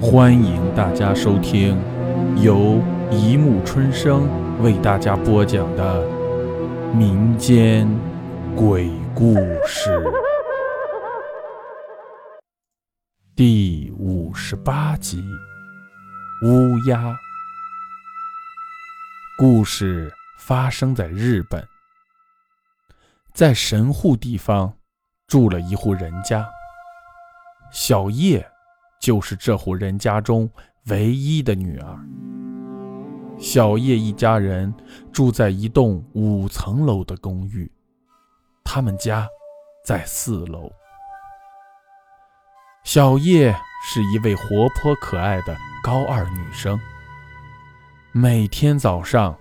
欢迎大家收听由一木春生为大家播讲的民间鬼故事第五十八集《乌鸦》。故事发生在日本，在神户地方住了一户人家，小叶。就是这户人家中唯一的女儿。小叶一家人住在一栋五层楼的公寓，他们家在四楼。小叶是一位活泼可爱的高二女生，每天早上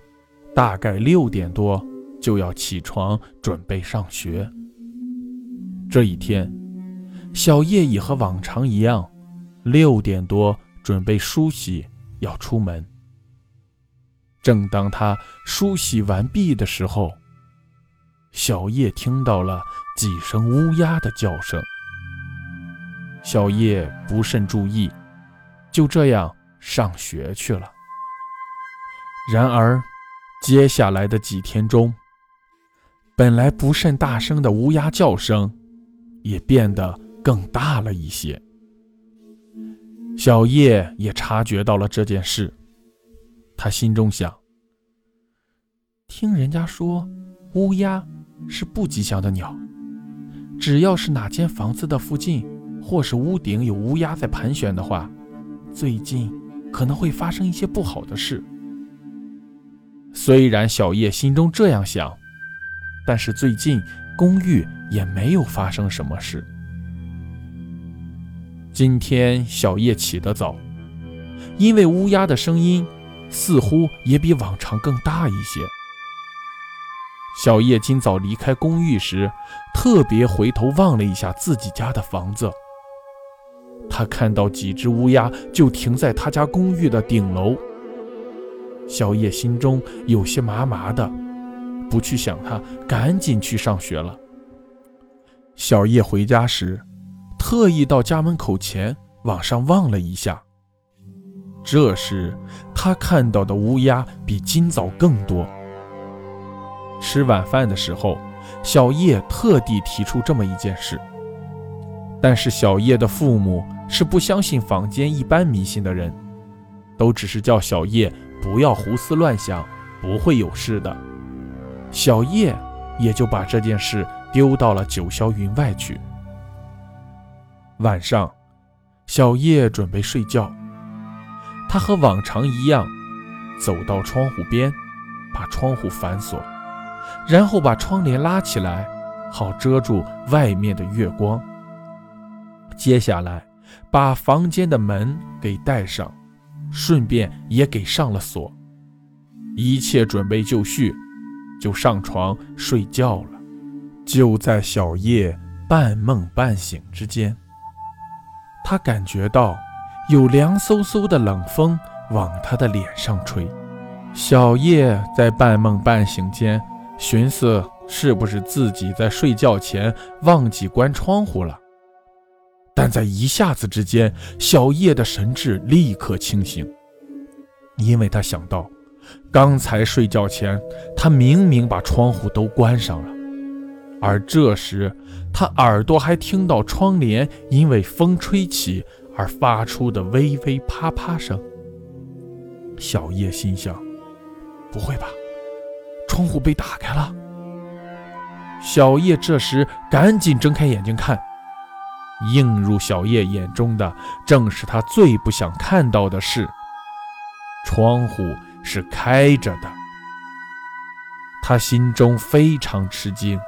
大概六点多就要起床准备上学。这一天，小叶也和往常一样。六点多，准备梳洗，要出门。正当他梳洗完毕的时候，小叶听到了几声乌鸦的叫声。小叶不甚注意，就这样上学去了。然而，接下来的几天中，本来不甚大声的乌鸦叫声，也变得更大了一些。小叶也察觉到了这件事，他心中想：听人家说，乌鸦是不吉祥的鸟，只要是哪间房子的附近或是屋顶有乌鸦在盘旋的话，最近可能会发生一些不好的事。虽然小叶心中这样想，但是最近公寓也没有发生什么事。今天小叶起得早，因为乌鸦的声音似乎也比往常更大一些。小叶今早离开公寓时，特别回头望了一下自己家的房子。他看到几只乌鸦就停在他家公寓的顶楼。小叶心中有些麻麻的，不去想他，赶紧去上学了。小叶回家时。特意到家门口前往上望了一下，这时他看到的乌鸦比今早更多。吃晚饭的时候，小叶特地提出这么一件事，但是小叶的父母是不相信坊间一般迷信的人，都只是叫小叶不要胡思乱想，不会有事的。小叶也就把这件事丢到了九霄云外去。晚上，小叶准备睡觉。他和往常一样，走到窗户边，把窗户反锁，然后把窗帘拉起来，好遮住外面的月光。接下来，把房间的门给带上，顺便也给上了锁。一切准备就绪，就上床睡觉了。就在小叶半梦半醒之间。他感觉到有凉飕飕的冷风往他的脸上吹。小叶在半梦半醒间寻思，是不是自己在睡觉前忘记关窗户了？但在一下子之间，小叶的神智立刻清醒，因为他想到，刚才睡觉前他明明把窗户都关上了。而这时，他耳朵还听到窗帘因为风吹起而发出的微微啪啪声。小叶心想：“不会吧，窗户被打开了？”小叶这时赶紧睁开眼睛看，映入小叶眼中的正是他最不想看到的事：窗户是开着的。他心中非常吃惊。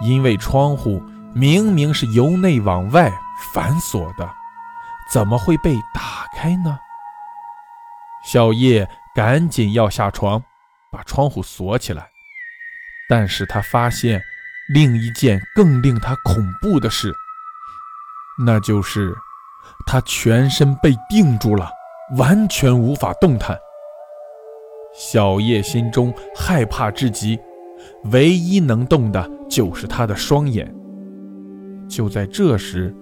因为窗户明明是由内往外反锁的，怎么会被打开呢？小叶赶紧要下床，把窗户锁起来。但是他发现另一件更令他恐怖的事，那就是他全身被定住了，完全无法动弹。小叶心中害怕至极。唯一能动的就是他的双眼。就在这时，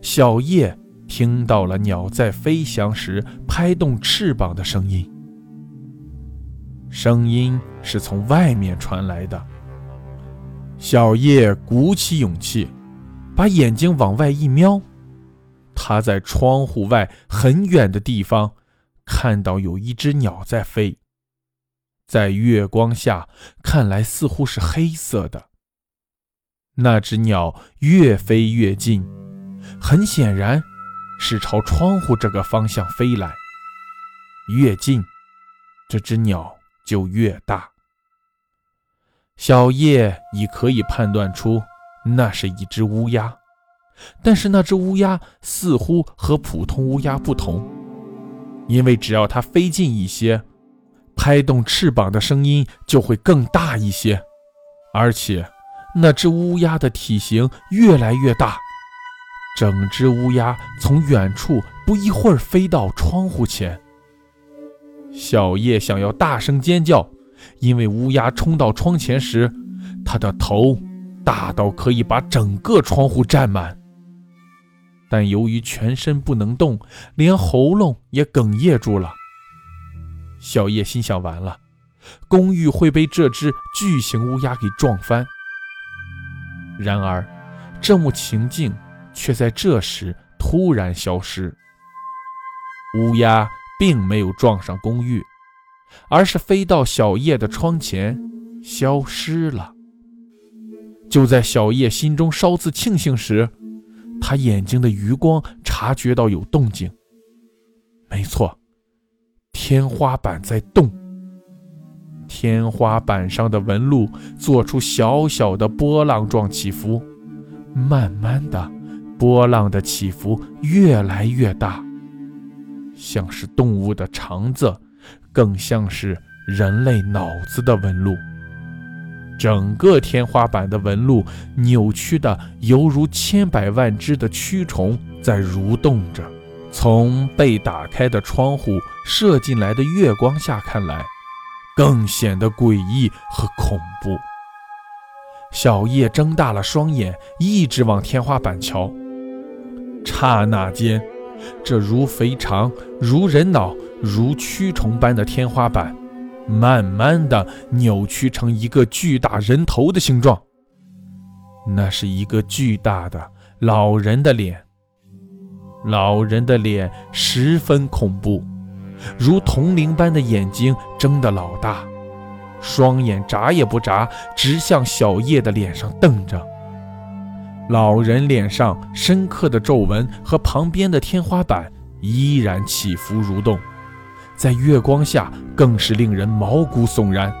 小叶听到了鸟在飞翔时拍动翅膀的声音。声音是从外面传来的。小叶鼓起勇气，把眼睛往外一瞄，他在窗户外很远的地方看到有一只鸟在飞，在月光下看来似乎是黑色的。那只鸟越飞越近，很显然是朝窗户这个方向飞来。越近，这只鸟就越大。小叶已可以判断出，那是一只乌鸦，但是那只乌鸦似乎和普通乌鸦不同，因为只要它飞近一些，拍动翅膀的声音就会更大一些，而且那只乌鸦的体型越来越大，整只乌鸦从远处不一会儿飞到窗户前。小叶想要大声尖叫。因为乌鸦冲到窗前时，它的头大到可以把整个窗户占满。但由于全身不能动，连喉咙也哽咽住了。小叶心想：完了，公寓会被这只巨型乌鸦给撞翻。然而，这幕情境却在这时突然消失。乌鸦并没有撞上公寓。而是飞到小叶的窗前，消失了。就在小叶心中稍自庆幸时，他眼睛的余光察觉到有动静。没错，天花板在动。天花板上的纹路做出小小的波浪状起伏，慢慢的，波浪的起伏越来越大，像是动物的肠子。更像是人类脑子的纹路，整个天花板的纹路扭曲的犹如千百万只的蛆虫在蠕动着。从被打开的窗户射进来的月光下看来，更显得诡异和恐怖。小叶睁大了双眼，一直往天花板瞧。刹那间，这如肥肠，如人脑。如蛆虫般的天花板，慢慢的扭曲成一个巨大人头的形状。那是一个巨大的老人的脸。老人的脸十分恐怖，如铜铃般的眼睛睁得老大，双眼眨也不眨，直向小叶的脸上瞪着。老人脸上深刻的皱纹和旁边的天花板依然起伏蠕动。在月光下，更是令人毛骨悚然。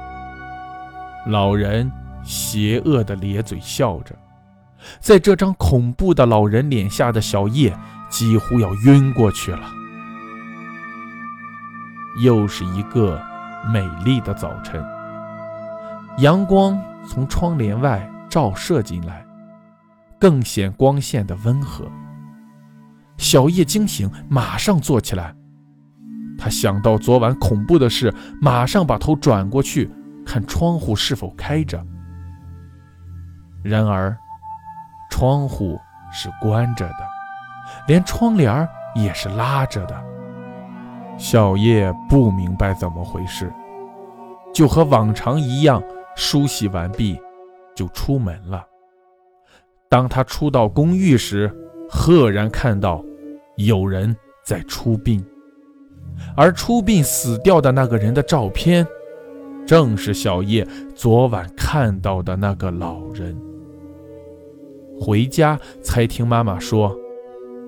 老人邪恶地咧嘴笑着，在这张恐怖的老人脸下的小叶几乎要晕过去了。又是一个美丽的早晨，阳光从窗帘外照射进来，更显光线的温和。小叶惊醒，马上坐起来。他想到昨晚恐怖的事，马上把头转过去看窗户是否开着。然而，窗户是关着的，连窗帘也是拉着的。小叶不明白怎么回事，就和往常一样梳洗完毕，就出门了。当他出到公寓时，赫然看到有人在出殡。而出殡死掉的那个人的照片，正是小叶昨晚看到的那个老人。回家才听妈妈说，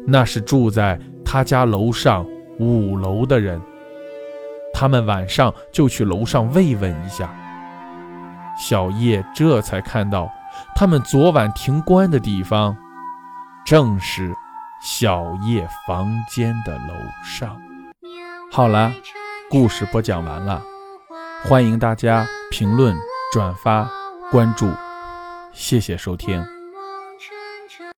那是住在他家楼上五楼的人。他们晚上就去楼上慰问一下。小叶这才看到，他们昨晚停棺的地方，正是小叶房间的楼上。好了，故事播讲完了，欢迎大家评论、转发、关注，谢谢收听。